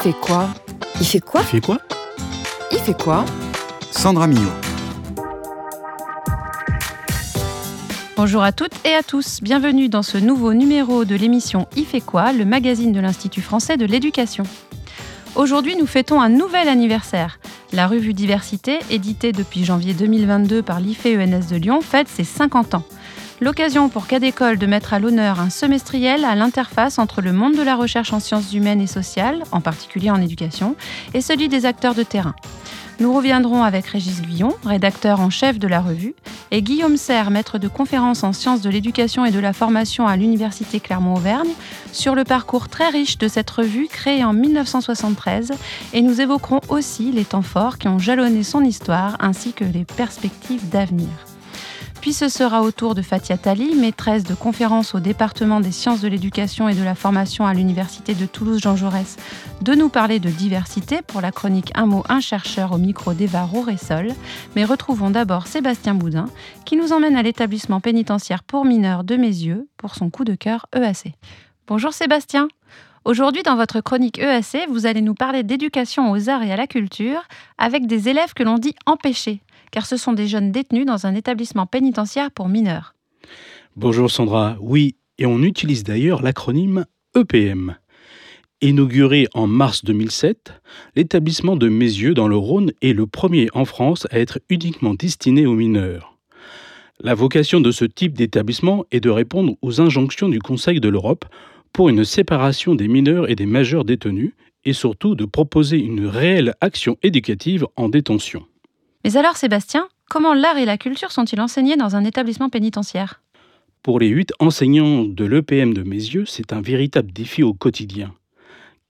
fait quoi Il fait quoi Il fait quoi Il fait quoi Sandra Millot. Bonjour à toutes et à tous, bienvenue dans ce nouveau numéro de l'émission Il fait quoi, le magazine de l'Institut français de l'éducation. Aujourd'hui, nous fêtons un nouvel anniversaire. La revue Diversité, éditée depuis janvier 2022 par l'IFE-ENS de Lyon, fête ses 50 ans. L'occasion pour Cadécole de mettre à l'honneur un semestriel à l'interface entre le monde de la recherche en sciences humaines et sociales, en particulier en éducation, et celui des acteurs de terrain. Nous reviendrons avec Régis Guillon, rédacteur en chef de la revue, et Guillaume Serre, maître de conférences en sciences de l'éducation et de la formation à l'Université Clermont-Auvergne, sur le parcours très riche de cette revue créée en 1973, et nous évoquerons aussi les temps forts qui ont jalonné son histoire ainsi que les perspectives d'avenir. Puis ce sera au tour de Fatia Tali, maîtresse de conférences au département des sciences de l'éducation et de la formation à l'Université de Toulouse-Jean Jaurès, de nous parler de diversité pour la chronique Un mot, un chercheur au micro d'Eva Rouressol. Mais retrouvons d'abord Sébastien Boudin, qui nous emmène à l'établissement pénitentiaire pour mineurs de Mézieux pour son coup de cœur EAC. Bonjour Sébastien. Aujourd'hui, dans votre chronique EAC, vous allez nous parler d'éducation aux arts et à la culture avec des élèves que l'on dit empêchés car ce sont des jeunes détenus dans un établissement pénitentiaire pour mineurs. Bonjour Sandra, oui, et on utilise d'ailleurs l'acronyme EPM. Inauguré en mars 2007, l'établissement de Mézieux dans le Rhône est le premier en France à être uniquement destiné aux mineurs. La vocation de ce type d'établissement est de répondre aux injonctions du Conseil de l'Europe pour une séparation des mineurs et des majeurs détenus et surtout de proposer une réelle action éducative en détention. Mais alors Sébastien, comment l'art et la culture sont-ils enseignés dans un établissement pénitentiaire? Pour les huit enseignants de l'EPM de Mézieux, c'est un véritable défi au quotidien.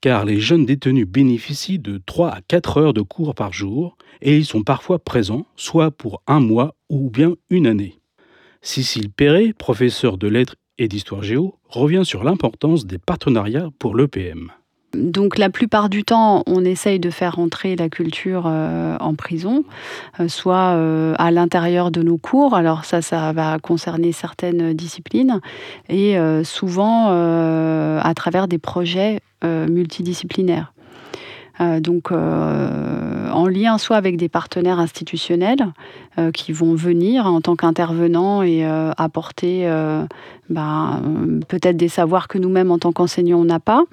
Car les jeunes détenus bénéficient de 3 à 4 heures de cours par jour et ils sont parfois présents, soit pour un mois ou bien une année. Cécile Perret, professeure de lettres et d'histoire géo, revient sur l'importance des partenariats pour l'EPM. Donc la plupart du temps, on essaye de faire rentrer la culture euh, en prison, euh, soit euh, à l'intérieur de nos cours. Alors ça, ça va concerner certaines disciplines et souvent à travers des projets multidisciplinaires. Donc en lien soit avec des partenaires institutionnels euh, qui vont venir en tant qu'intervenants et apporter ben, peut-être des savoirs que nous-mêmes en tant qu'enseignants on n'a pas,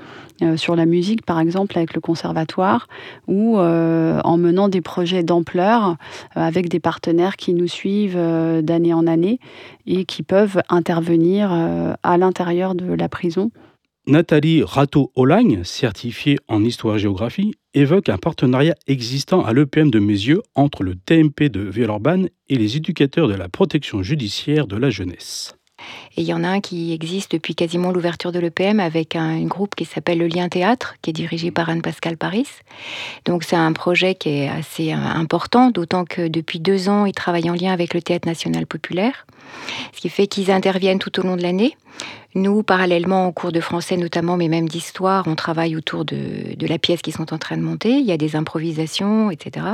sur la musique par exemple avec le conservatoire, ou en menant des projets d'ampleur avec des partenaires qui nous suivent d'année en année et qui peuvent intervenir à l'intérieur de la prison Nathalie Rateau-Olagne, certifiée en histoire-géographie, évoque un partenariat existant à l'EPM de Mézieux entre le TMP de Villeurbanne et les éducateurs de la protection judiciaire de la jeunesse. Il y en a un qui existe depuis quasiment l'ouverture de l'EPM avec un, groupe qui s'appelle Le Lien Théâtre, qui est dirigé par Anne-Pascal Paris. Donc c'est un projet qui est assez euh, important, d'autant que depuis deux ans, ils travaillent en lien avec le Théâtre national populaire, ce qui fait qu'ils interviennent tout au long de l'année. Nous, parallèlement, en cours de français notamment, mais même d'histoire, on travaille autour de, la pièce qu'ils sont en train de monter. Il y a des improvisations, etc.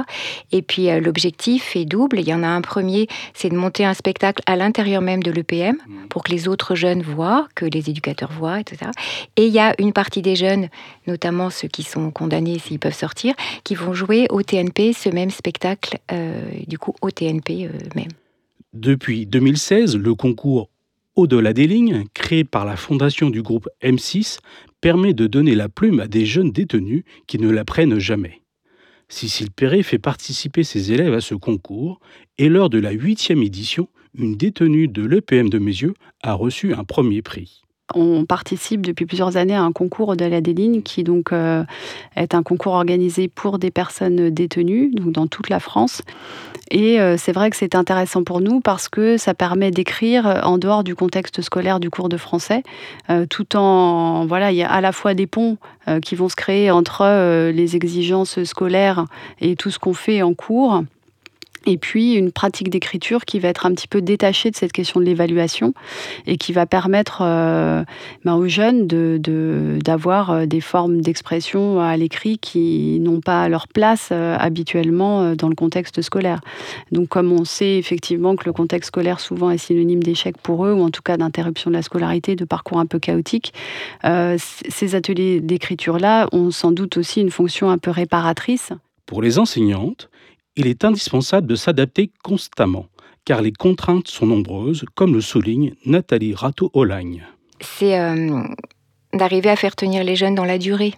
Et puis euh, l'objectif est double. Il y en a un premier, c'est de monter un spectacle à l'intérieur même de l'EPM mmh. pour que les autres jeunes voient, que les éducateurs voient, etc. Et il y a une partie des jeunes, notamment ceux qui sont condamnés s'ils peuvent sortir, qui vont jouer au TNP ce même spectacle, euh, du coup au TNP euh, même. Depuis 2016, le concours au-delà des lignes, créé par la fondation du groupe M6, permet de donner la plume à des jeunes détenus qui ne la prennent jamais. Cécile Perret fait participer ses élèves à ce concours et lors de la huitième édition, une détenue de l'EPM de Mézieux a reçu un premier prix. On participe depuis plusieurs années à un concours au-delà des lignes qui donc euh, est un concours organisé pour des personnes détenues donc dans toute la France. Et euh, c'est vrai que c'est intéressant pour nous parce que ça permet d'écrire en dehors du contexte scolaire du cours de français, euh, tout en voilà, il y a à la fois des ponts qui vont se créer entre les exigences scolaires et tout ce qu'on fait en cours et puis une pratique d'écriture qui va être un petit peu détachée de cette question de l'évaluation et qui va permettre euh, ben, aux jeunes d'avoir euh, des formes d'expression à l'écrit qui n'ont pas leur place euh, habituellement dans le contexte scolaire. Donc comme on sait effectivement que le contexte scolaire souvent est synonyme d'échec pour eux ou en tout cas d'interruption de la scolarité, de parcours un peu chaotique, ces ateliers d'écriture-là ont sans doute aussi une fonction un peu réparatrice. Pour les enseignantes, il est indispensable de s'adapter constamment, car les contraintes sont nombreuses, comme le souligne Nathalie Rato-Olagne. C'est euh, d'arriver à faire tenir les jeunes dans la durée.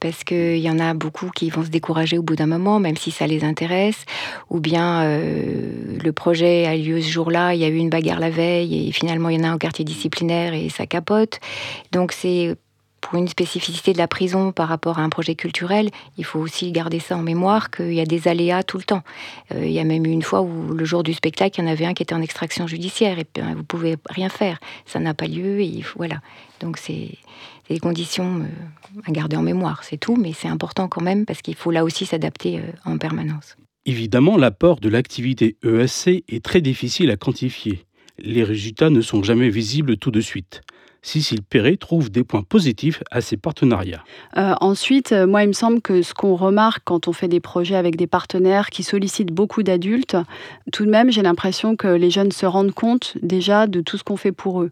Parce qu'il y en a beaucoup qui vont se décourager au bout d'un moment, même si ça les intéresse. Ou bien euh, le projet a lieu ce jour-là, il y a eu une bagarre la veille, et finalement il y en a un au quartier disciplinaire et ça capote. Donc c'est pour une spécificité de la prison par rapport à un projet culturel, il faut aussi garder ça en mémoire qu'il y a des aléas tout le temps. Euh, il y a même eu une fois où le jour du spectacle, il y en avait un qui était en extraction judiciaire et ben, vous pouvez rien faire. Ça n'a pas lieu et voilà. Donc c'est des conditions euh, à garder en mémoire, c'est tout, mais c'est important quand même parce qu'il faut là aussi s'adapter euh, en permanence. Évidemment, l'apport de l'activité ESC est très difficile à quantifier. Les résultats ne sont jamais visibles tout de suite. Cécile Perret trouve des points positifs à ces partenariats. Euh, ensuite, euh, moi, il me semble que ce qu'on remarque quand on fait des projets avec des partenaires qui sollicitent beaucoup d'adultes, tout de même, j'ai l'impression que les jeunes se rendent compte déjà de tout ce qu'on fait pour eux.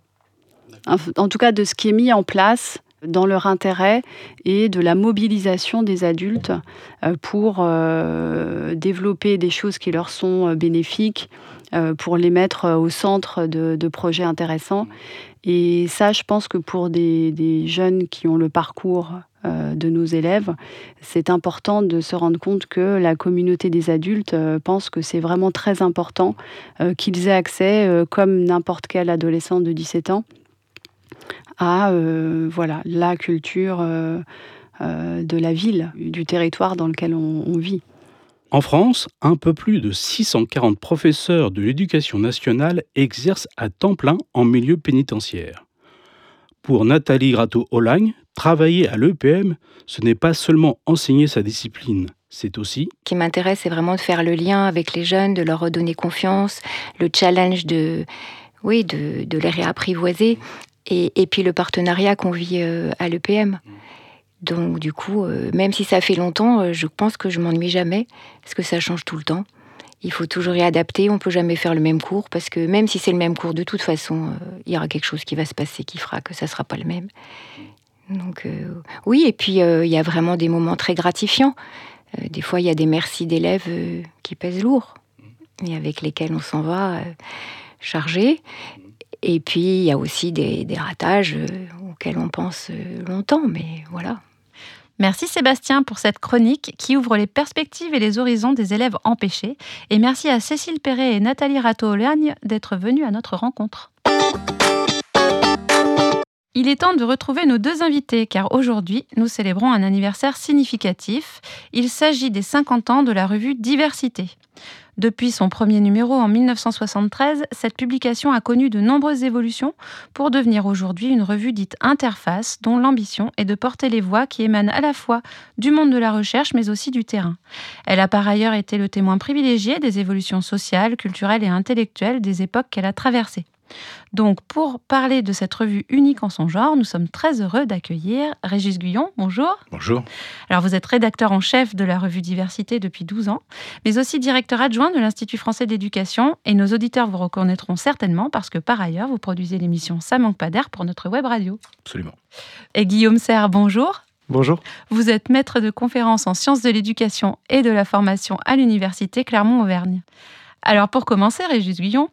En tout cas, de ce qui est mis en place dans leur intérêt et de la mobilisation des adultes euh, pour développer des choses qui leur sont bénéfiques, pour les mettre au centre de, projets intéressants. Et ça, je pense que pour des, jeunes qui ont le parcours euh, de nos élèves, c'est important de se rendre compte que la communauté des adultes euh, pense que c'est vraiment très important euh, qu'ils aient accès, comme n'importe quel adolescent de 17 ans, à voilà, la culture de la ville, du territoire dans lequel on vit. En France, un peu plus de 640 professeurs de l'éducation nationale exercent à temps plein en milieu pénitentiaire. Pour Nathalie Grato-Olagne, travailler à l'EPM, ce n'est pas seulement enseigner sa discipline, c'est aussi... Ce qui m'intéresse, c'est vraiment de faire le lien avec les jeunes, de leur redonner confiance, le challenge de, oui, de, les réapprivoiser, et, et, puis le partenariat qu'on vit euh, à l'EPM. Donc du coup, euh, même si ça fait longtemps, euh, je pense que je m'ennuie jamais, parce que ça change tout le temps. Il faut toujours y adapter, on peut jamais faire le même cours, parce que même si c'est le même cours, de toute façon, il y aura quelque chose qui va se passer qui fera que ça sera pas le même. Donc oui, et puis il y a vraiment des moments très gratifiants. des fois, il y a des merci d'élèves qui pèsent lourd, et avec lesquels on s'en va chargé. Et puis, il y a aussi des, ratages auxquels on pense longtemps, mais voilà. Merci Sébastien pour cette chronique qui ouvre les perspectives et les horizons des élèves empêchés. Et merci à Cécile Perret et Nathalie Rato-Olagne d'être venues à notre rencontre. Il est temps de retrouver nos deux invités car aujourd'hui, nous célébrons un anniversaire significatif. Il s'agit des 50 ans de la revue Diversité. Depuis son premier numéro en 1973, cette publication a connu de nombreuses évolutions pour devenir aujourd'hui une revue dite interface dont l'ambition est de porter les voix qui émanent à la fois du monde de la recherche mais aussi du terrain. Elle a par ailleurs été le témoin privilégié des évolutions sociales, culturelles et intellectuelles des époques qu'elle a traversées. Donc, pour parler de cette revue unique en son genre, nous sommes très heureux d'accueillir Régis Guyon. Bonjour. Bonjour. Alors, vous êtes rédacteur en chef de la revue Diversité depuis 12 ans, mais aussi directeur adjoint de l'Institut français d'éducation. Et nos auditeurs vous reconnaîtront certainement parce que par ailleurs, vous produisez l'émission Ça manque pas d'air pour notre web radio. Absolument. Et Guillaume Serre, bonjour. Bonjour. Vous êtes maître de conférences en sciences de l'éducation et de la formation à l'Université Clermont-Auvergne. Alors pour commencer, Régis Guillon,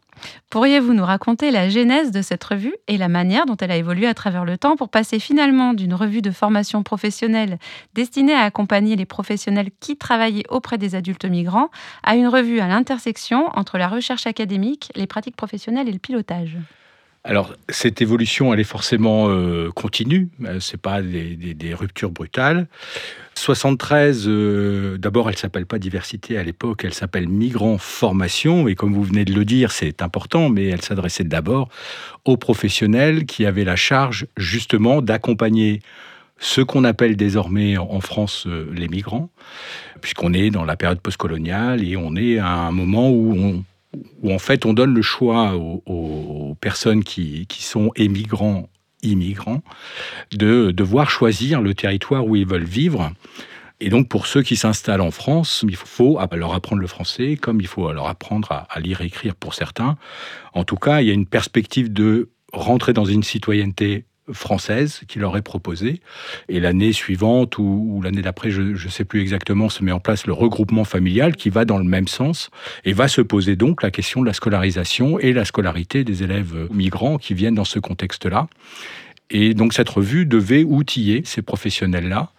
pourriez-vous nous raconter la genèse de cette revue et la manière dont elle a évolué à travers le temps pour passer finalement d'une revue de formation professionnelle destinée à accompagner les professionnels qui travaillaient auprès des adultes migrants à une revue à l'intersection entre la recherche académique, les pratiques professionnelles et le pilotage? Alors, cette évolution, elle est forcément euh, continue, euh, c'est pas des, ruptures brutales. 73, euh, d'abord, elle s'appelle pas diversité à l'époque, elle s'appelle migrants formation, et comme vous venez de le dire, c'est important, mais elle s'adressait d'abord aux professionnels qui avaient la charge justement d'accompagner ce qu'on appelle désormais en France les migrants, puisqu'on est dans la période postcoloniale et on est à un moment où où en fait on donne le choix aux, personnes qui, sont émigrants, immigrants, de devoir choisir le territoire où ils veulent vivre. Et donc, pour ceux qui s'installent en France, il faut leur apprendre le français, comme il faut leur apprendre à, lire et écrire pour certains. En tout cas, il y a une perspective de rentrer dans une citoyenneté française qui leur est proposée. Et l'année suivante ou, l'année d'après, je ne sais plus exactement, se met en place le regroupement familial qui va dans le même sens et va se poser donc la question de la scolarisation et la scolarité des élèves migrants qui viennent dans ce contexte-là. Et donc cette revue devait outiller ces professionnels-là.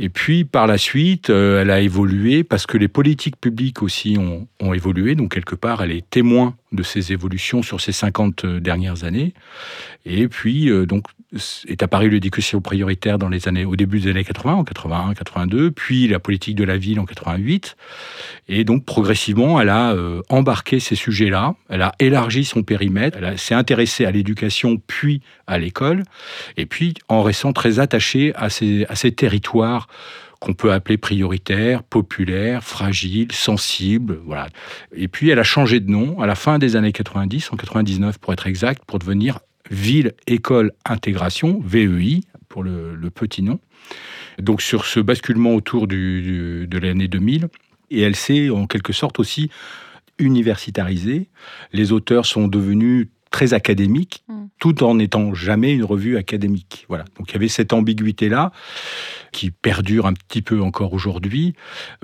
Et puis par la suite, euh, elle a évolué parce que les politiques publiques aussi ont, évolué. Donc quelque part, elle est témoin de ces évolutions sur ces 50 euh, dernières années. Et puis euh, donc est apparue l'éducation prioritaire dans les années, au début des années 80, en 81, 82, puis la politique de la ville en 88. Et donc progressivement, elle a embarqué ces sujets-là. Elle a élargi son périmètre. Elle s'est intéressée à l'éducation puis à l'école. Et puis en restant très attachée à ces, à ces territoires qu'on peut appeler prioritaire, populaire, fragile, sensible, voilà. Et puis elle a changé de nom à la fin des années 90, en 99 pour être exact, pour devenir Ville École Intégration, VEI pour le, petit nom. Donc sur ce basculement autour de l'année 2000, et elle s'est en quelque sorte aussi universitarisée. Les auteurs sont devenus très académiques, mm. tout en n'étant jamais une revue académique. Voilà. Donc il y avait cette ambiguïté-là qui perdure un petit peu encore aujourd'hui,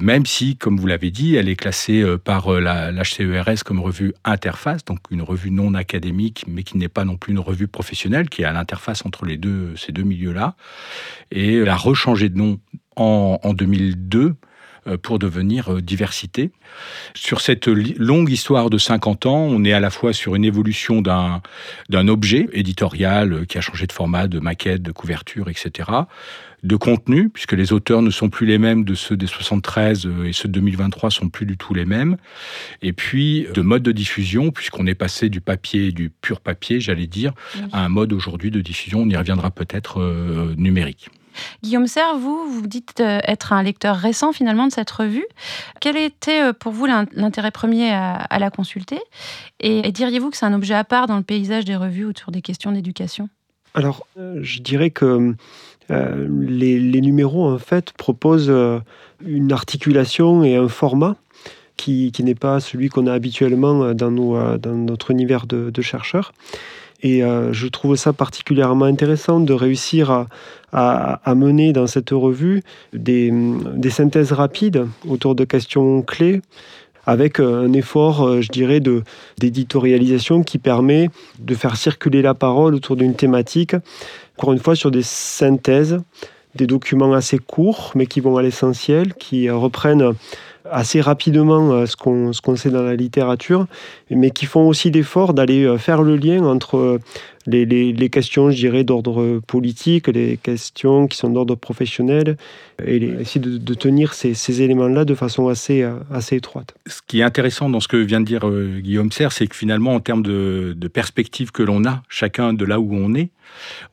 même si, comme vous l'avez dit, elle est classée euh, par euh, l'HCERS comme revue interface, donc une revue non académique, mais qui n'est pas non plus une revue professionnelle, qui est à l'interface entre les deux, ces deux milieux-là. Et elle a rechangé de nom en, en 2002 euh, pour devenir euh, diversité. Sur cette longue histoire de 50 ans, on est à la fois sur une évolution d'un, d'un objet éditorial euh, qui a changé de format, de maquette, de couverture, etc., de contenu, puisque les auteurs ne sont plus les mêmes de ceux des 73 et ceux de 2023 sont plus du tout les mêmes. Et puis de mode de diffusion, puisqu'on est passé du papier, du pur papier, j'allais dire, à un mode aujourd'hui de diffusion, on y reviendra peut-être numérique. Guillaume Serre, vous, vous dites euh, être un lecteur récent finalement de cette revue. Quel était euh, pour vous l'intérêt premier à, la consulter? Et, diriez-vous que c'est un objet à part dans le paysage des revues autour des questions d'éducation? Alors, euh, je dirais que les, numéros, en fait, proposent une articulation et un format qui, n'est pas celui qu'on a habituellement dans, notre univers de chercheurs. Et euh, je trouve ça particulièrement intéressant de réussir à, mener dans cette revue des, synthèses rapides autour de questions clés avec un effort, euh, je dirais, d'éditorialisation qui permet de faire circuler la parole autour d'une thématique, encore une fois, sur des synthèses, des documents assez courts, mais qui vont à l'essentiel, qui reprennent assez rapidement euh, ce qu'on ce sait dans la littérature, mais qui font aussi l'effort d'aller euh, faire le lien entre euh, les, les, questions, je dirais, d'ordre politique, les questions qui sont d'ordre professionnel, et essayer de, tenir ces, ces éléments-là de façon assez, assez étroite. Ce qui est intéressant dans ce que vient de dire Guillaume Serre, c'est que finalement, en termes de, de perspective que l'on a, chacun de là où on est,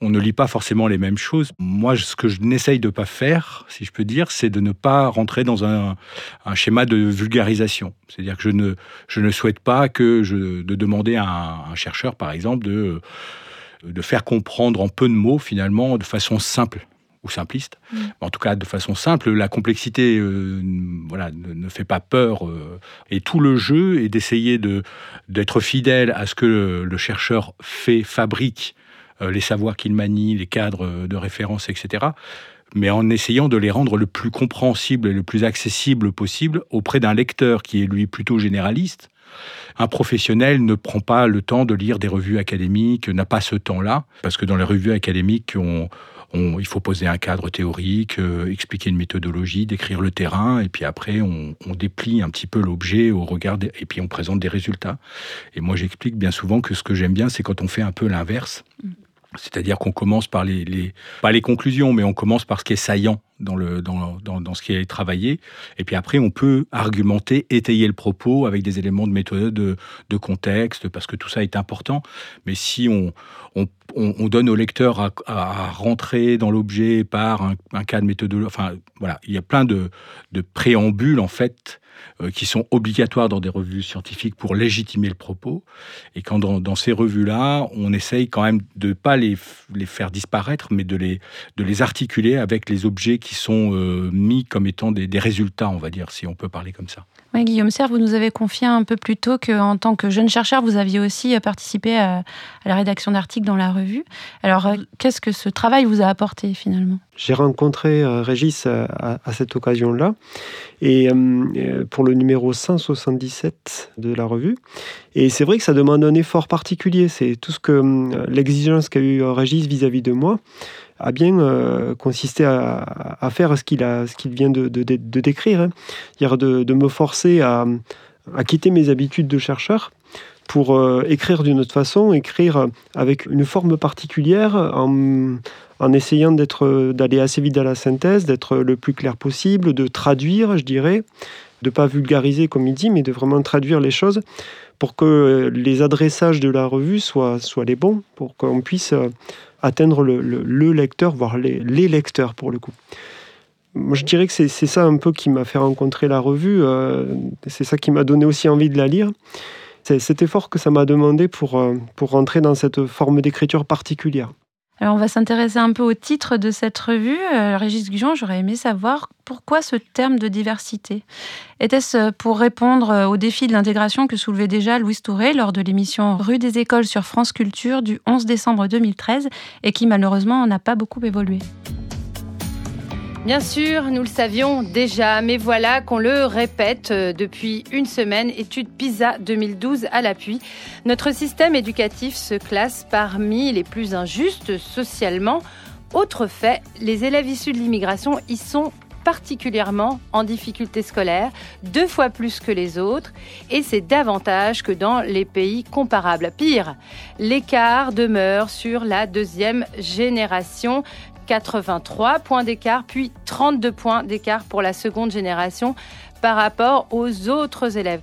on ne lit pas forcément les mêmes choses. Moi, ce que je n'essaye de pas faire, si je peux dire, c'est de ne pas rentrer dans un, schéma de vulgarisation. C'est-à-dire que je ne, je ne souhaite pas que je, de demander à un, chercheur, par exemple, de, de faire comprendre en peu de mots, finalement, de façon simple ou simpliste. Mm. En tout cas, de façon simple, la complexité euh, voilà, ne, fait pas peur. Euh, et tout le jeu est d'essayer d'être fidèle à ce que le chercheur fait, fabrique euh, les savoirs qu'il manie, les cadres de référence, etc. Mais en essayant de les rendre le plus compréhensible et le plus accessible possible auprès d'un lecteur qui est lui plutôt généraliste. Un professionnel ne prend pas le temps de lire des revues académiques, n'a pas ce temps-là, parce que dans les revues académiques, il faut poser un cadre théorique, euh, expliquer une méthodologie, décrire le terrain, et puis après on, déplie un petit peu l'objet au regard, et puis on présente des résultats. Et moi j'explique bien souvent que ce que j'aime bien, c'est quand on fait un peu l'inverse. C'est-à-dire qu'on commence par les, les, pas les conclusions, mais on commence par ce qui est saillant dans, le, dans, dans, dans, ce qui est travaillé. Et puis après, on peut argumenter, étayer le propos avec des éléments de méthode, de, contexte, parce que tout ça est important. Mais si on, on, on donne au lecteur à, à rentrer dans l'objet par un, cas de méthode, enfin voilà, il y a plein de, de préambules en fait qui sont obligatoires dans des revues scientifiques pour légitimer le propos. Et quand dans, ces revues-là, on essaye quand même de ne pas les, les, faire disparaître, mais de les, de les articuler avec les objets qui sont euh, mis comme étant des, résultats, on va dire, si on peut parler comme ça. Oui, Guillaume Serre, vous nous avez confié un peu plus tôt qu'en tant que jeune chercheur, vous aviez aussi participé à, la rédaction d'articles dans la revue. Alors, euh, qu'est-ce que ce travail vous a apporté finalement? J'ai rencontré euh, Régis à, cette occasion-là, euh, pour le numéro 177 de la revue. Et c'est vrai que ça demande un effort particulier. C'est tout ce que l'exigence qu'a eu Régis vis-à-vis de moi a bien euh, consisté à, faire ce qu'il qu'il vient de, de, de décrire, hein. de, de, me forcer à, à, quitter mes habitudes de chercheur pour euh, écrire d'une autre façon, écrire avec une forme particulière, en, en essayant d'être, d'aller assez vite à la synthèse, d'être le plus clair possible, de traduire, je dirais, de pas vulgariser comme il dit, mais de vraiment traduire les choses pour que les adressages de la revue soient, soient les bons, pour qu'on puisse atteindre le, le, le lecteur, voire les, les, lecteurs pour le coup. Moi, je dirais que c'est ça un peu qui m'a fait rencontrer la revue, euh, c'est ça qui m'a donné aussi envie de la lire. C'est cet effort que ça m'a demandé pour, euh, pour rentrer dans cette forme d'écriture particulière. On va s'intéresser un peu au titre de cette revue. Euh, Régis Gujon, j'aurais aimé savoir pourquoi ce terme de diversité. Était-ce pour répondre au défi de l'intégration que soulevait déjà Louise Touré lors de l'émission Rue des écoles sur France Culture du 11 décembre 2013 et qui malheureusement n'a pas beaucoup évolué? Bien sûr, nous le savions déjà, mais voilà qu'on le répète euh, depuis une semaine, étude PISA 2012 à l'appui. Notre système éducatif se classe parmi les plus injustes socialement. Autre fait, les élèves issus de l'immigration y sont particulièrement en difficulté scolaire, deux fois plus que les autres, et c'est davantage que dans les pays comparables. Pire, l'écart demeure sur la deuxième génération. 83 points d'écart, puis 32 points d'écart pour la seconde génération par rapport aux autres élèves.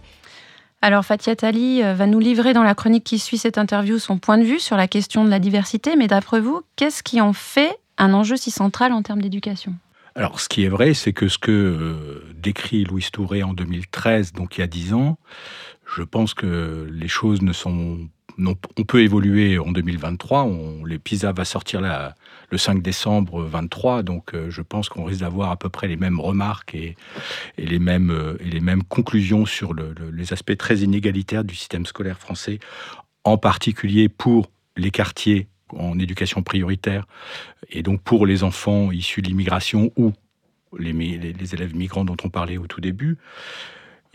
Alors Fatia Tali va nous livrer dans la chronique qui suit cette interview son point de vue sur la question de la diversité, mais d'après vous, qu'est-ce qui en fait un enjeu si central en termes d'éducation? Alors, ce qui est vrai, c'est que ce que euh, décrit Louise Touré en 2013, donc il y a dix ans, je pense que les choses ne sont on peut évoluer en 2023. On, les PISA va sortir le 5 décembre 23, donc euh, je pense qu'on risque d'avoir à peu près les mêmes remarques et, et les, mêmes, euh, les mêmes conclusions sur le, le, les aspects très inégalitaires du système scolaire français, en particulier pour les quartiers en éducation prioritaire, et donc pour les enfants issus de l'immigration ou les, élèves migrants dont on parlait au tout début.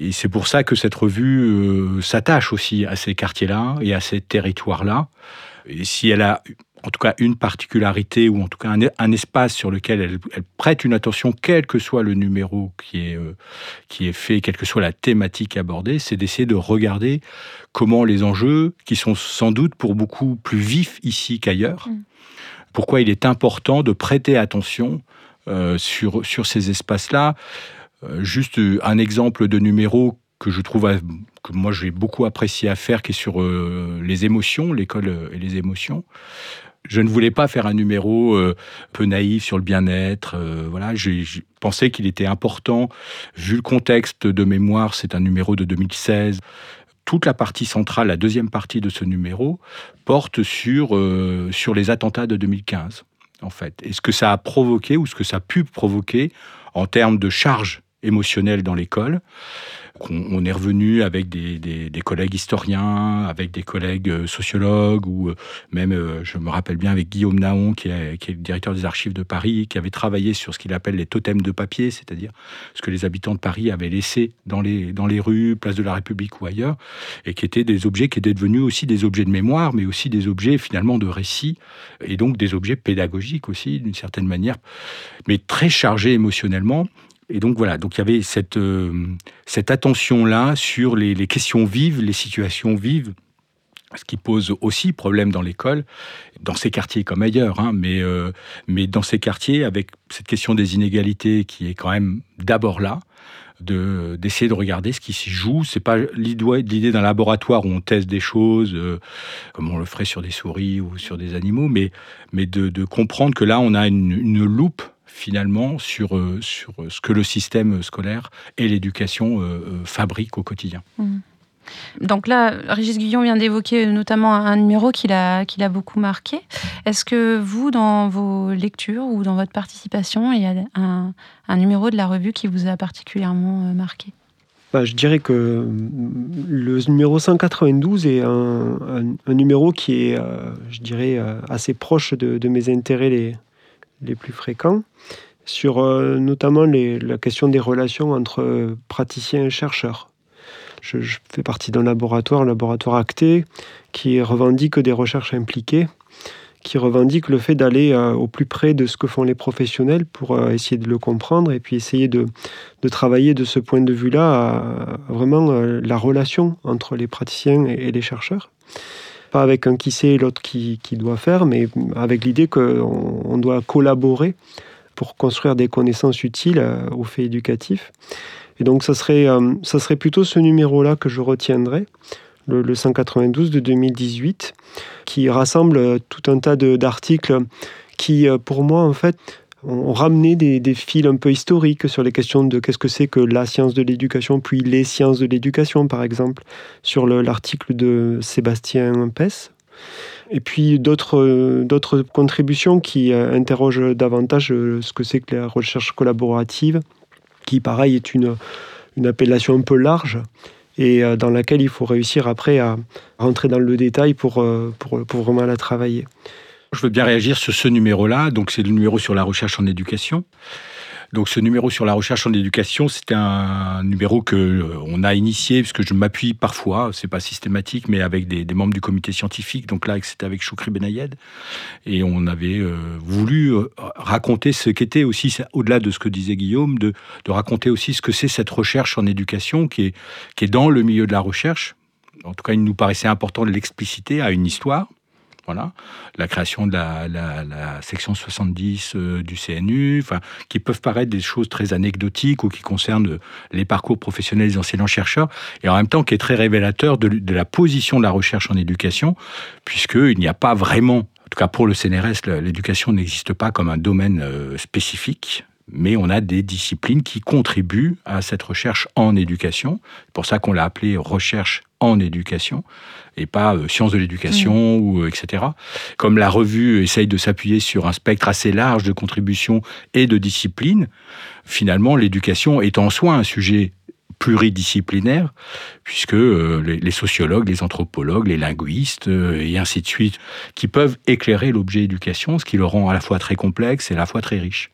Et c'est pour ça que cette revue euh, s'attache aussi à ces quartiers-là et à ces territoires-là. Et si elle a en tout cas une particularité ou en tout cas un, un espace sur lequel elle, elle, prête une attention, quel que soit le numéro qui est, euh, qui est fait, quelle que soit la thématique abordée, c'est d'essayer de regarder comment les enjeux, qui sont sans doute pour beaucoup plus vifs ici qu'ailleurs, mmh. pourquoi il est important de prêter attention euh, sur, sur ces espaces-là. Euh, juste un exemple de numéro que je trouve que moi j'ai beaucoup apprécié à faire, qui est sur euh, les émotions, l'école et les émotions. Je ne voulais pas faire un numéro euh, peu naïf sur le bien-être. Euh, voilà, j'ai pensé qu'il était important, vu le contexte de mémoire, c'est un numéro de 2016. Toute la partie centrale, la deuxième partie de ce numéro, porte sur, euh, sur les attentats de 2015, en fait. Et ce que ça a provoqué, ou ce que ça a pu provoquer en termes de charge émotionnelle dans l'école. On, est revenu avec des, collègues historiens, avec des collègues euh, sociologues, ou euh, même, euh, je me rappelle bien, avec Guillaume Naon, qui est, le directeur des archives de Paris, qui avait travaillé sur ce qu'il appelle les totems de papier, c'est-à-dire ce que les habitants de Paris avaient laissé dans les rues, place de la République ou ailleurs, et qui étaient des objets qui étaient devenus aussi des objets de mémoire, mais aussi des objets finalement de récit, et donc des objets pédagogiques aussi, d'une certaine manière, mais très chargés émotionnellement. Et donc voilà, donc il y avait cette, euh, cette attention-là sur les, questions vives, les situations vives ce qui pose aussi problème dans l'école, dans ces quartiers comme ailleurs, hein, mais, euh, mais dans ces quartiers, avec cette question des inégalités qui est quand même d'abord là, d'essayer de, regarder ce qui s'y joue. C'est pas l'idée d'un laboratoire où on teste des choses, euh, comme on le ferait sur des souris ou sur des animaux, mais, mais de, comprendre que là, on a une, loupe finalement sur, euh, sur ce que le système scolaire et l'éducation fabriquent au quotidien. Mmh. Donc là, Régis Guillon vient d'évoquer notamment un numéro qui l'a, beaucoup marqué. Est-ce que vous, dans vos lectures ou dans votre participation, il y a un, numéro de la revue qui vous a particulièrement euh, marqué? Bah, je dirais que le numéro 192 est un, numéro qui est, euh, je dirais, euh, assez proche de, mes intérêts les, les, plus fréquents, sur notamment la question des relations entre praticiens et chercheurs. Je, fais partie d'un laboratoire, un laboratoire acté, qui revendique des recherches impliquées, qui revendique le fait d'aller euh, au plus près de ce que font les professionnels pour euh, essayer de le comprendre et puis essayer de, travailler de ce point de vue-là vraiment euh, la relation entre les praticiens et, les chercheurs. Pas avec un qui sait et l'autre qui, qui, doit faire, mais avec l'idée qu'on on doit collaborer pour construire des connaissances utiles aux faits éducatifs. Et donc, ça serait, euh, ça serait plutôt ce numéro-là que je retiendrai, le, 192 de 2018, qui rassemble euh, tout un tas d'articles qui, euh, pour moi, en fait, ont ramené des, fils un peu historiques sur les questions de qu'est-ce que c'est que la science de l'éducation, puis les sciences de l'éducation, par exemple, sur l'article de Sébastien Pess. Et puis d'autres contributions qui interrogent davantage ce que c'est que la recherche collaborative, qui pareil est une, une appellation un peu large et euh, dans laquelle il faut réussir après à rentrer dans le détail pour, euh, pour, pour vraiment la travailler. Je veux bien réagir sur ce numéro-là. Donc, c'est le numéro sur la recherche en éducation. Donc ce numéro sur la recherche en éducation, c'était un numéro que euh, on a initié puisque je m'appuie parfois, c'est pas systématique, mais avec des, membres du comité scientifique. Donc là, c'était avec Choukri Benayed et on avait euh, voulu euh, raconter ce qu'était aussi au-delà de ce que disait Guillaume, de, raconter aussi ce que c'est cette recherche en éducation qui est dans le milieu de la recherche. En tout cas, il nous paraissait important de l'expliciter à une histoire. Voilà, la création de la, section 70 euh, du CNU, enfin, qui peuvent paraître des choses très anecdotiques ou qui concernent les parcours professionnels des enseignants-chercheurs, et en même temps qui est très révélateur de, la position de la recherche en éducation, puisqu'il n'y a pas vraiment, en tout cas pour le CNRS, l'éducation n'existe pas comme un domaine euh, spécifique, mais on a des disciplines qui contribuent à cette recherche en éducation. C'est pour ça qu'on l'a appelé recherche en éducation et pas euh, sciences de l'éducation mmh. ou euh, etc. Comme la revue essaye de s'appuyer sur un spectre assez large de contributions et de disciplines, finalement l'éducation est en soi un sujet pluridisciplinaire, puisque euh, les, sociologues, les anthropologues, les linguistes, et ainsi de suite, qui peuvent éclairer l'objet éducation, ce qui le rend à la fois très complexe et à la fois très riche.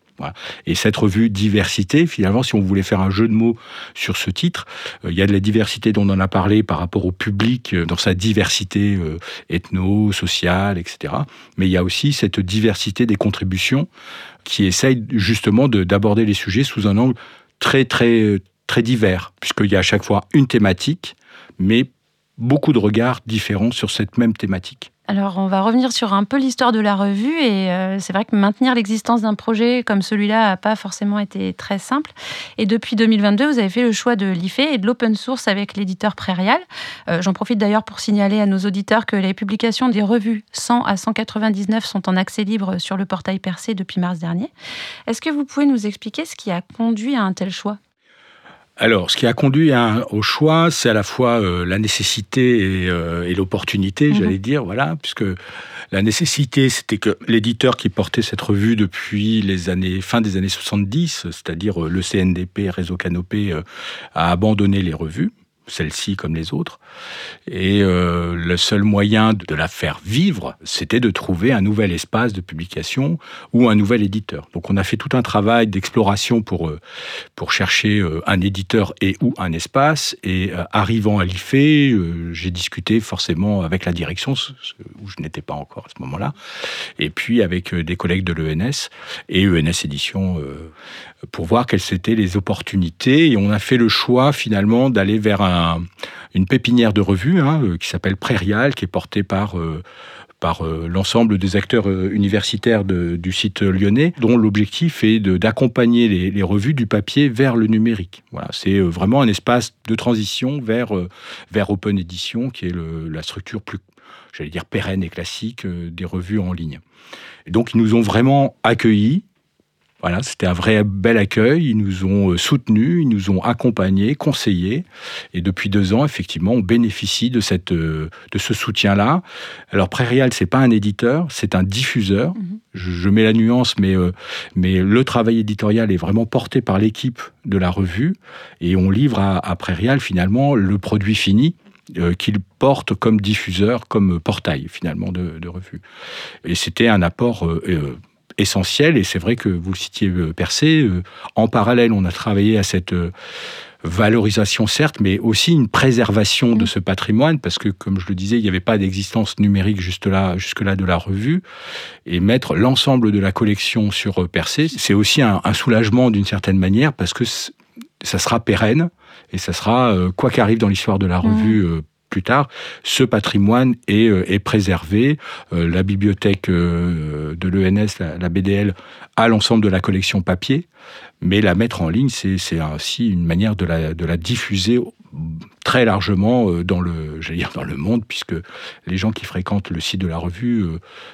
Et cette revue diversité, finalement, si on voulait faire un jeu de mots sur ce titre, euh, il y a de la diversité dont on en a parlé par rapport au public euh, dans sa diversité euh, ethno, sociale, etc. Mais il y a aussi cette diversité des contributions qui essayent justement d'aborder les sujets sous un angle très très très divers, puisqu'il y a à chaque fois une thématique, mais beaucoup de regards différents sur cette même thématique. Alors, on va revenir sur un peu l'histoire de la revue. Et euh, c'est vrai que maintenir l'existence d'un projet comme celui-là n'a pas forcément été très simple. Et depuis 2022, vous avez fait le choix de l'IFE et de l'open source avec l'éditeur Prairial. Euh, j'en profite d'ailleurs pour signaler à nos auditeurs que les publications des revues 100 à 199 sont en accès libre sur le portail Percé depuis mars dernier. Est-ce que vous pouvez nous expliquer ce qui a conduit à un tel choix? Alors, ce qui a conduit au choix, c'est à la fois euh, la nécessité et, euh, l'opportunité, mhm. j'allais dire, voilà, puisque la nécessité, c'était que l'éditeur qui portait cette revue depuis les années fin des années 70, c'est-à-dire euh, le CNDP, Réseau Canopé, a abandonné les revues celle-ci comme les autres. Et euh, le seul moyen de la faire vivre, c'était de trouver un nouvel espace de publication ou un nouvel éditeur. Donc on a fait tout un travail d'exploration pour, euh, pour chercher euh, un éditeur et ou un espace. Et arrivant à l'IFE, j'ai discuté forcément avec la direction, où je n'étais pas encore à ce moment-là, et puis avec des collègues de l'ENS et ENS Édition pour voir quelles étaient les opportunités. Et on a fait le choix finalement d'aller vers un une pépinière de revues hein, qui s'appelle Prairial, qui est portée par par l'ensemble des acteurs universitaires du site lyonnais, dont l'objectif est d'accompagner les, revues du papier vers le numérique. Voilà, c'est vraiment un espace de transition vers, Open Edition, qui est la structure plus j'allais dire, pérenne et classique euh, des revues en ligne. Et donc, ils nous ont vraiment accueillis. Voilà, c'était un vrai bel accueil. Ils nous ont euh, soutenus, ils nous ont accompagnés, conseillés. Et depuis deux ans, effectivement, on bénéficie de, cette, euh, de ce soutien-là. Alors, Prairial, c'est pas un éditeur, c'est un diffuseur. Mhm. je, mets la nuance, mais, mais le travail éditorial est vraiment porté par l'équipe de la revue. Et on livre à, à Prairial, finalement, le produit fini euh, qu'il porte comme diffuseur, comme portail finalement de, de revue. Et c'était un apport euh, euh, essentiel, et c'est vrai que vous citiez Percé, en parallèle on a travaillé à cette valorisation certes, mais aussi une préservation de ce patrimoine, parce que comme je le disais, il n'y avait pas d'existence numérique juste là, jusque-là de la revue, et mettre l'ensemble de la collection sur Percé, c'est aussi un, un soulagement d'une certaine manière, parce que ça sera pérenne, et ça sera, euh, quoi qu'arrive dans l'histoire de la revue, mmh. Euh, plus tard, ce patrimoine est, euh, est préservé. la bibliothèque de l'ENS, la, BDL, a l'ensemble de la collection papier, mais la mettre en ligne, c'est aussi une manière de la, de la diffuser très largement dans le, dire dans le monde, puisque les gens qui fréquentent le site de la revue,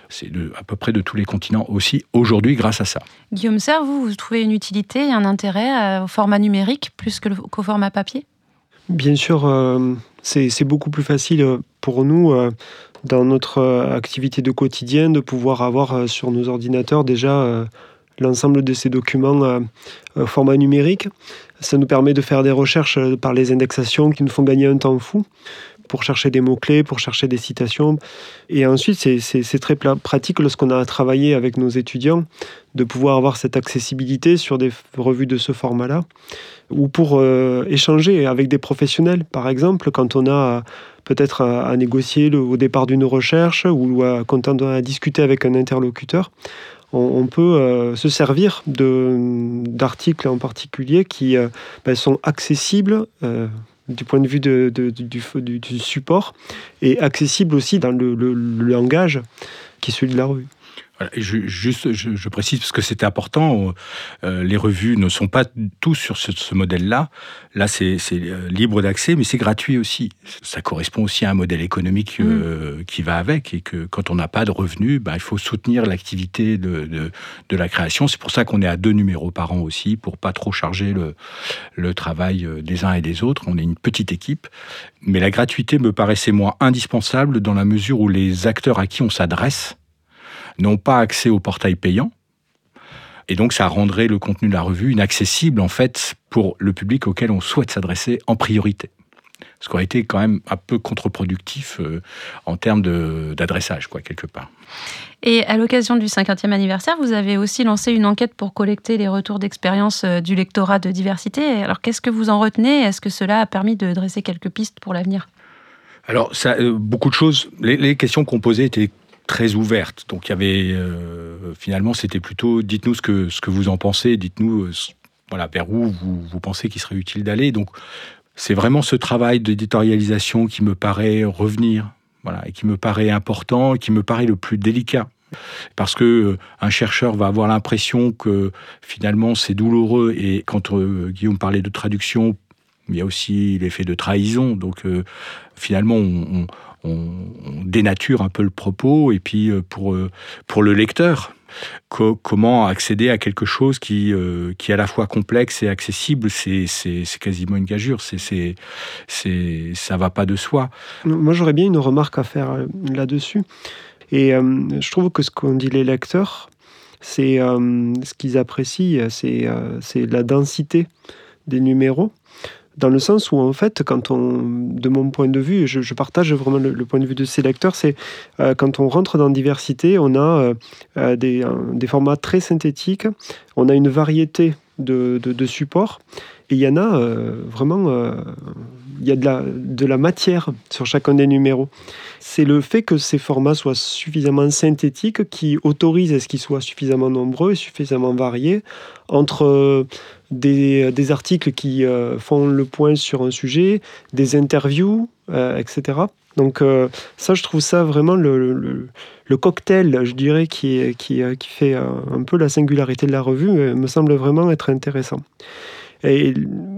c'est à peu près de tous les continents aussi aujourd'hui grâce à ça. Guillaume Serre, vous, vous trouvez une utilité et un intérêt au format numérique plus qu'au format papier? Bien sûr, euh, c'est beaucoup plus facile euh, pour nous, euh, dans notre activité de quotidien, de pouvoir avoir sur nos ordinateurs déjà l'ensemble de ces documents format numérique. Ça nous permet de faire des recherches par les indexations qui nous font gagner un temps fou pour chercher des mots-clés, pour chercher des citations. Et ensuite, c'est très pratique lorsqu'on a travaillé avec nos étudiants de pouvoir avoir cette accessibilité sur des revues de ce format-là, ou pour euh, échanger avec des professionnels, par exemple, quand on a peut-être à, négocier le, au départ d'une recherche ou quand on a discuté avec un interlocuteur. On, peut euh, se servir d'articles en particulier qui euh, ben, sont accessibles du point de vue de, du, support et accessible aussi dans le, le langage qui est celui de la revue je, juste, je, précise parce que c'est important. Euh, les revues ne sont pas tous sur ce, modèle-là. Là, c'est euh, libre d'accès, mais c'est gratuit aussi. Ça correspond aussi à un modèle économique euh, mmh. qui va avec et que quand on n'a pas de revenus, ben, il faut soutenir l'activité de, de, la création. C'est pour ça qu'on est à deux numéros par an aussi, pour pas trop charger le, le travail des uns et des autres. On est une petite équipe, mais la gratuité me paraissait moins indispensable dans la mesure où les acteurs à qui on s'adresse n'ont pas accès au portail payant. Et donc, ça rendrait le contenu de la revue inaccessible, en fait, pour le public auquel on souhaite s'adresser en priorité. Ce qui aurait été quand même un peu contre-productif euh, en termes d'adressage, quoi, quelque part. Et à l'occasion du 50e anniversaire, vous avez aussi lancé une enquête pour collecter les retours d'expérience euh, du lectorat de diversité. Alors, qu'est-ce que vous en retenez? Est-ce que cela a permis de dresser quelques pistes pour l'avenir? Alors, ça, euh, beaucoup de choses. Les, les questions qu'on posait étaient très ouverte. Donc il y avait euh, finalement c'était plutôt dites-nous ce que ce que vous en pensez, dites-nous euh, voilà vers où vous, vous pensez qu'il serait utile d'aller. Donc c'est vraiment ce travail d'éditorialisation qui me paraît revenir, voilà, et qui me paraît important, et qui me paraît le plus délicat. Parce que euh, un chercheur va avoir l'impression que finalement c'est douloureux et quand Guillaume parlait de traduction, il y a aussi l'effet de trahison. Donc finalement on, on, dénature un peu le propos et puis euh, pour, euh, pour le lecteur, comment accéder à quelque chose qui, euh, qui est à la fois complexe et accessible, c'est quasiment une gageure, c'est ça va pas de soi. Moi j'aurais bien une remarque à faire là-dessus. Et je trouve que ce qu'ont dit les lecteurs, c'est ce qu'ils apprécient, c'est la densité des numéros dans le sens où en fait, quand on, de mon point de vue, je, partage vraiment le, point de vue de ces lecteurs, c'est euh, quand on rentre dans diversité, on a euh, euh, des, formats très synthétiques, on a une variété de, de, supports. Il y en a vraiment, il y a de la, matière sur chacun des numéros. C'est le fait que ces formats soient suffisamment synthétiques qui autorise à ce qu'ils soient suffisamment nombreux et suffisamment variés entre des, des articles qui font le point sur un sujet, des interviews, etc. Donc euh, ça, je trouve ça vraiment le, cocktail, je dirais, qui, qui fait un peu la singularité de la revue, me semble vraiment être intéressant. Et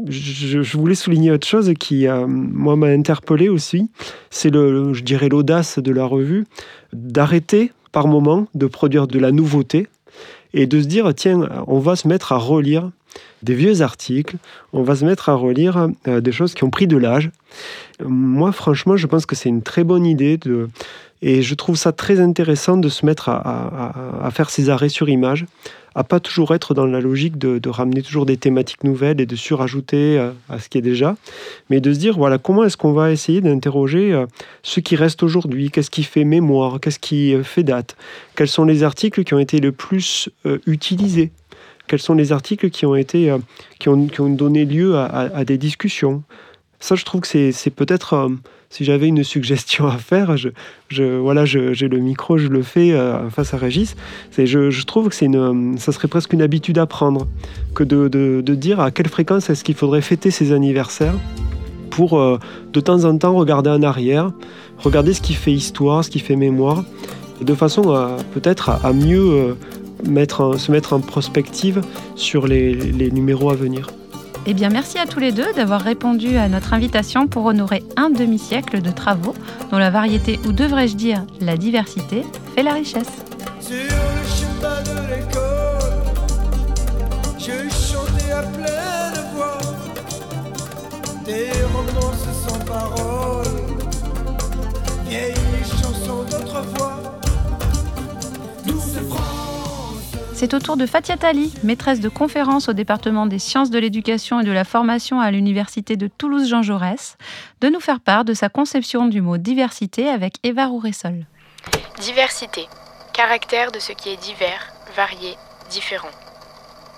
je, voulais souligner autre chose qui, euh, moi, m'a interpellé aussi, c'est, le, je dirais, l'audace de la revue d'arrêter par moment de produire de la nouveauté et de se dire, tiens, on va se mettre à relire des vieux articles, on va se mettre à relire euh, des choses qui ont pris de l'âge. Moi, franchement, je pense que c'est une très bonne idée et je trouve ça très intéressant de se mettre à, faire ces arrêts sur image, à pas toujours être dans la logique de, ramener toujours des thématiques nouvelles et de surajouter euh, à ce qui est déjà, mais de se dire voilà comment est-ce qu'on va essayer d'interroger euh, ce qui reste aujourd'hui, qu'est-ce qui fait mémoire, qu'est-ce qui fait date, quels sont les articles qui ont été le plus utilisés? Quels sont les articles qui ont, été, euh, qui ont donné lieu à, des discussions? Ça, je trouve que c'est peut-être, euh, si j'avais une suggestion à faire, voilà, j'ai le micro, je le fais euh, face à Régis. Je, trouve que une, ça serait presque une habitude à prendre que de, dire à quelle fréquence est-ce qu'il faudrait fêter ses anniversaires pour de temps en temps regarder en arrière, regarder ce qui fait histoire, ce qui fait mémoire, de façon peut-être à, mieux se mettre en prospective sur les numéros à venir. Eh bien, merci à tous les deux d'avoir répondu à notre invitation pour honorer un demi-siècle de travaux dont la variété, ou devrais-je dire la diversité, fait la richesse. Sur le chemin de l'école, je chantais à pleine voix des romances sans parole, vieilles chansons d'autrefois. C'est au tour de Fatia Tali, maîtresse de conférences au département des sciences de l'éducation et de la formation à l'université de Toulouse-Jean Jaurès, de nous faire part de sa conception du mot diversité avec Eva Rouressol. Diversité, caractère de ce qui est divers, varié, différent.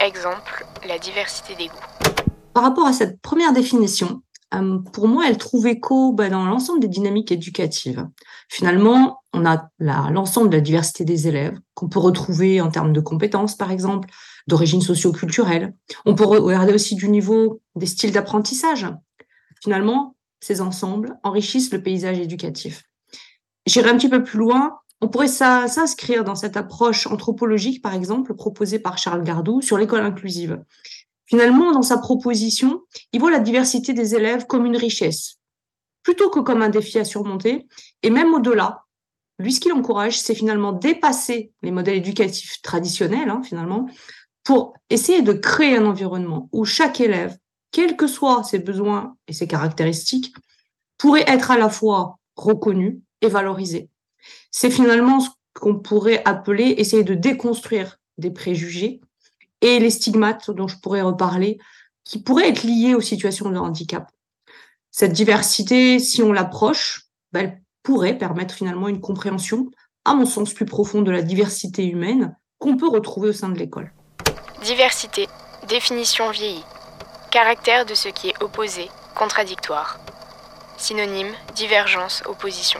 Exemple, la diversité des goûts. Par rapport à cette première définition, pour moi, elle trouve écho bah, dans l'ensemble des dynamiques éducatives. Finalement, on a l'ensemble de la diversité des élèves qu'on peut retrouver en termes de compétences, par exemple, d'origine socio-culturelle. On peut regarder aussi du niveau des styles d'apprentissage. Finalement, ces ensembles enrichissent le paysage éducatif. J'irai un petit peu plus loin. On pourrait s'inscrire dans cette approche anthropologique, par exemple, proposée par Charles Gardou sur l'école inclusive. Finalement, dans sa proposition, il voit la diversité des élèves comme une richesse, plutôt que comme un défi à surmonter, et même au-delà. Lui, ce qu'il encourage, c'est finalement dépasser les modèles éducatifs traditionnels, hein, finalement, pour essayer de créer un environnement où chaque élève, quels que soient ses besoins et ses caractéristiques, pourrait être à la fois reconnu et valorisé. C'est finalement ce qu'on pourrait appeler essayer de déconstruire des préjugés et les stigmates dont je pourrais reparler, qui pourraient être liés aux situations de handicap. Cette diversité, si on l'approche, ben, elle pourrait permettre finalement une compréhension, à mon sens, plus profonde de la diversité humaine qu'on peut retrouver au sein de l'école. Diversité, définition vieillie, caractère de ce qui est opposé, contradictoire. Synonyme, divergence, opposition.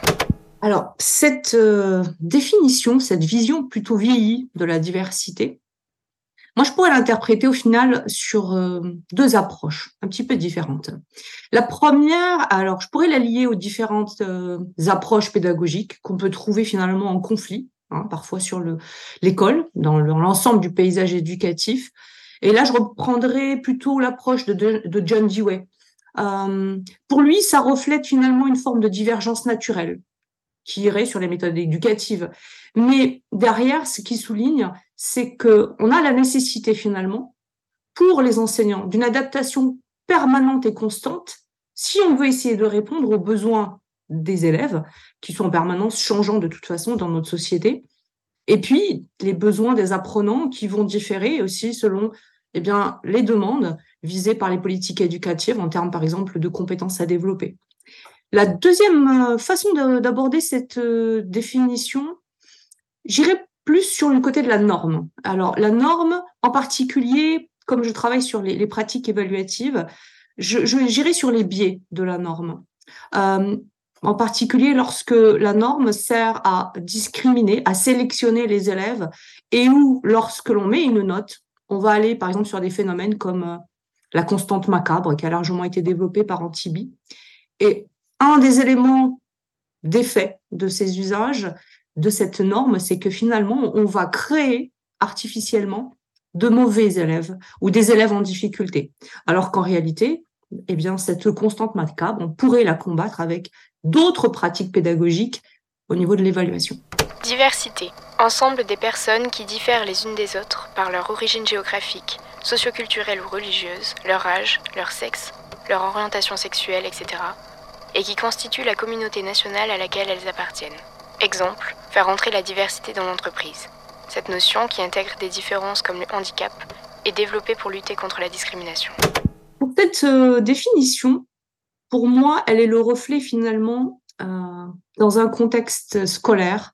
Alors, cette euh, définition, cette vision plutôt vieillie de la diversité, moi, je pourrais l'interpréter au final sur euh, deux approches un petit peu différentes. La première, alors je pourrais la lier aux différentes euh, approches pédagogiques qu'on peut trouver finalement en conflit, hein, parfois sur l'école, dans l'ensemble du paysage éducatif. Et là, je reprendrai plutôt l'approche de, John Dewey. Euh, pour lui, ça reflète finalement une forme de divergence naturelle qui irait sur les méthodes éducatives. Mais derrière, ce qui souligne, c'est qu'on a la nécessité finalement, pour les enseignants, d'une adaptation permanente et constante si on veut essayer de répondre aux besoins des élèves, qui sont en permanence changeants de toute façon dans notre société, et puis les besoins des apprenants qui vont différer aussi selon eh bien, les demandes visées par les politiques éducatives en termes, par exemple, de compétences à développer. La deuxième euh, façon d'aborder cette euh, définition, j'irai plus sur le côté de la norme. Alors, la norme, en particulier, comme je travaille sur les, pratiques évaluatives, je, j'irai sur les biais de la norme. Euh, en particulier lorsque la norme sert à discriminer, à sélectionner les élèves, et où, lorsque l'on met une note, on va aller par exemple sur des phénomènes comme euh, la constante macabre, qui a largement été développée par Antibi. Et un des éléments d'effet de ces usages, de cette norme, c'est que finalement, on va créer artificiellement de mauvais élèves ou des élèves en difficulté. Alors qu'en réalité, eh bien, cette constante macabre, on pourrait la combattre avec d'autres pratiques pédagogiques au niveau de l'évaluation. Diversité. Ensemble des personnes qui diffèrent les unes des autres par leur origine géographique, socioculturelle ou religieuse, leur âge, leur sexe, leur orientation sexuelle, etc. et qui constituent la communauté nationale à laquelle elles appartiennent. Exemple, faire entrer la diversité dans l'entreprise. Cette notion, qui intègre des différences comme le handicap, est développée pour lutter contre la discrimination. Pour cette euh, définition, pour moi, elle est le reflet finalement, euh, dans un contexte scolaire,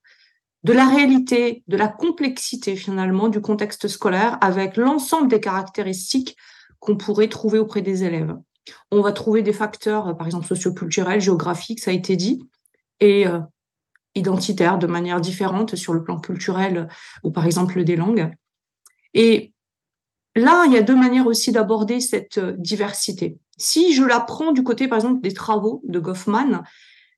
de la réalité, de la complexité finalement du contexte scolaire avec l'ensemble des caractéristiques qu'on pourrait trouver auprès des élèves. On va trouver des facteurs, par exemple socioculturels, géographiques, ça a été dit, et euh, identitaires de manière différente sur le plan culturel ou par exemple des langues. Et là, il y a deux manières aussi d'aborder cette euh, diversité. Si je la prends du côté, par exemple, des travaux de Goffman,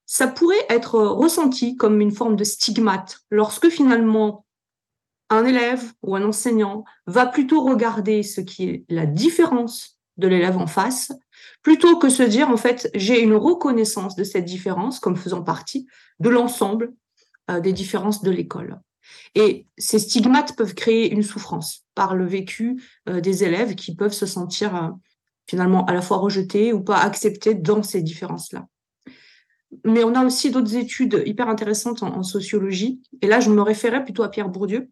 ça pourrait être ressenti comme une forme de stigmate lorsque finalement un élève ou un enseignant va plutôt regarder ce qui est la différence de l'élève en face, plutôt que se dire, en fait, j'ai une reconnaissance de cette différence comme faisant partie de l'ensemble euh, des différences de l'école. Et ces stigmates peuvent créer une souffrance par le vécu euh, des élèves qui peuvent se sentir euh, finalement à la fois rejetés ou pas acceptés dans ces différences-là. Mais on a aussi d'autres études hyper intéressantes en, sociologie. Et là, je me référais plutôt à Pierre Bourdieu.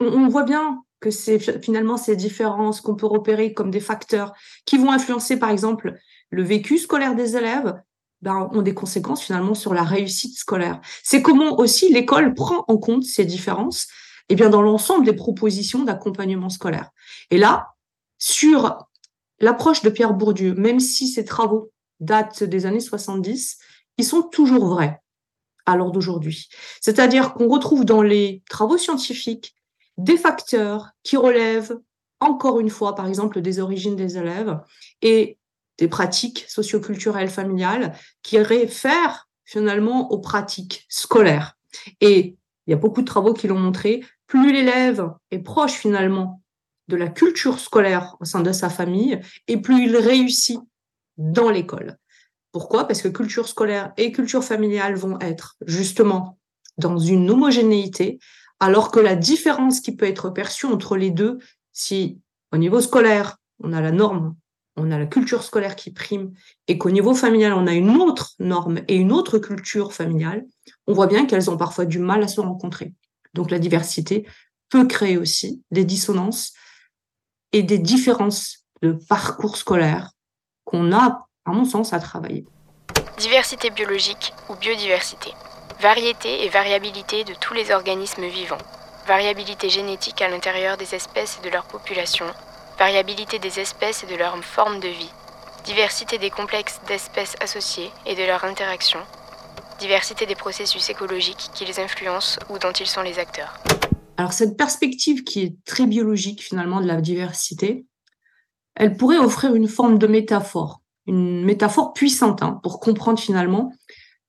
On, voit bien que c'est finalement ces différences qu'on peut repérer comme des facteurs qui vont influencer, par exemple, le vécu scolaire des élèves, ben, ont des conséquences finalement sur la réussite scolaire. C'est comment aussi l'école prend en compte ces différences eh bien, dans l'ensemble des propositions d'accompagnement scolaire. Et là, sur l'approche de Pierre Bourdieu, même si ses travaux datent des années 70, ils sont toujours vrais à l'heure d'aujourd'hui. C'est-à-dire qu'on retrouve dans les travaux scientifiques des facteurs qui relèvent, encore une fois, par exemple, des origines des élèves et des pratiques socioculturelles familiales qui réfèrent finalement aux pratiques scolaires. Et il y a beaucoup de travaux qui l'ont montré, plus l'élève est proche finalement de la culture scolaire au sein de sa famille, et plus il réussit dans l'école. Pourquoi? Parce que culture scolaire et culture familiale vont être justement dans une homogénéité, alors que la différence qui peut être perçue entre les deux, si au niveau scolaire, on a la norme, on a la culture scolaire qui prime, et qu'au niveau familial, on a une autre norme et une autre culture familiale, on voit bien qu'elles ont parfois du mal à se rencontrer. Donc la diversité peut créer aussi des dissonances et des différences de parcours scolaire qu'on a, à mon sens, à travailler. Diversité biologique ou biodiversité. Variété et variabilité de tous les organismes vivants. Variabilité génétique à l'intérieur des espèces et de leur population. Variabilité des espèces et de leur forme de vie. Diversité des complexes d'espèces associées et de leurs interactions. Diversité des processus écologiques qui les influencent ou dont ils sont les acteurs. Alors cette perspective qui est très biologique finalement de la diversité, elle pourrait offrir une forme de métaphore, une métaphore puissante hein, pour comprendre finalement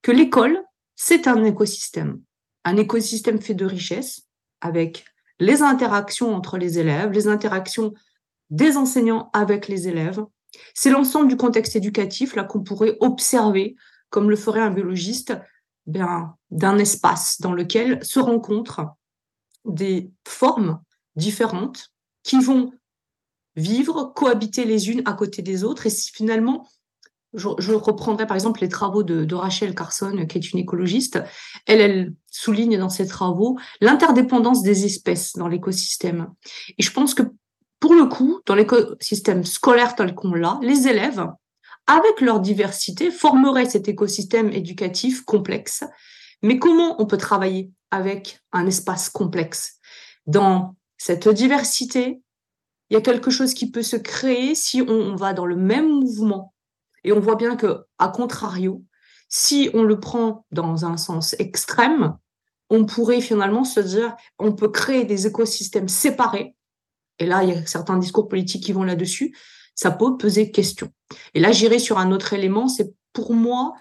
que l'école, c'est un écosystème, un écosystème fait de richesses avec les interactions entre les élèves, les interactions des enseignants avec les élèves. C'est l'ensemble du contexte éducatif là qu'on pourrait observer, comme le ferait un biologiste, ben, d'un espace dans lequel se rencontrent des formes différentes qui vont vivre, cohabiter les unes à côté des autres. Et si finalement, je, reprendrai par exemple les travaux de, Rachel Carson, qui est une écologiste, elle, elle souligne dans ses travaux l'interdépendance des espèces dans l'écosystème. Et je pense que pour le coup, dans l'écosystème scolaire tel qu'on l'a, les élèves, avec leur diversité, formeraient cet écosystème éducatif complexe. Mais comment on peut travailler avec un espace complexe. Dans cette diversité, il y a quelque chose qui peut se créer si on, va dans le même mouvement. Et on voit bien que, à contrario, si on le prend dans un sens extrême, on pourrait finalement se dire, on peut créer des écosystèmes séparés. Et là, il y a certains discours politiques qui vont là-dessus. Ça peut peser question. Et là, j'irai sur un autre élément. C'est pour moi,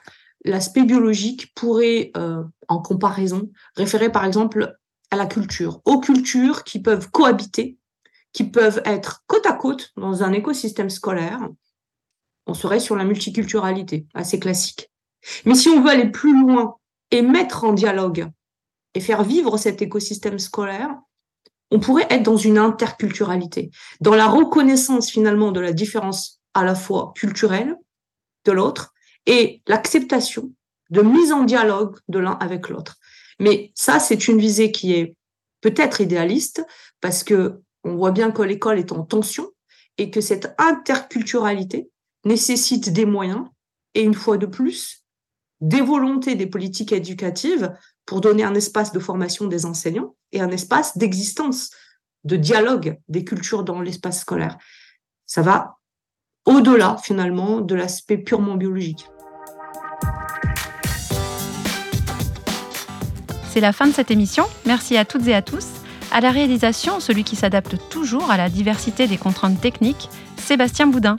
l'aspect biologique pourrait, euh, en comparaison, référer par exemple à la culture, aux cultures qui peuvent cohabiter, qui peuvent être côte à côte dans un écosystème scolaire. On serait sur la multiculturalité, assez classique. Mais si on veut aller plus loin et mettre en dialogue et faire vivre cet écosystème scolaire, on pourrait être dans une interculturalité, dans la reconnaissance finalement de la différence à la fois culturelle de l'autre et l'acceptation de mise en dialogue de l'un avec l'autre. Mais ça, c'est une visée qui est peut-être idéaliste parce que on voit bien que l'école est en tension et que cette interculturalité nécessite des moyens et une fois de plus, des volontés des politiques éducatives pour donner un espace de formation des enseignants et un espace d'existence, de dialogue des cultures dans l'espace scolaire. Ça va au-delà finalement de l'aspect purement biologique. C'est la fin de cette émission. Merci à toutes et à tous. À la réalisation, celui qui s'adapte toujours à la diversité des contraintes techniques, Sébastien Boudin.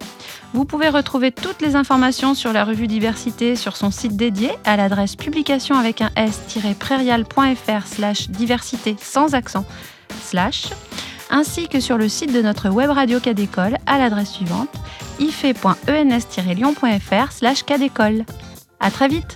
Vous pouvez retrouver toutes les informations sur la revue Diversité sur son site dédié à l'adresse publication avec un s-prairial.fr slash diversité sans accent slash ainsi que sur le site de notre web radio Cadécole à l'adresse suivante ife.ens-lyon.fr slash. À très vite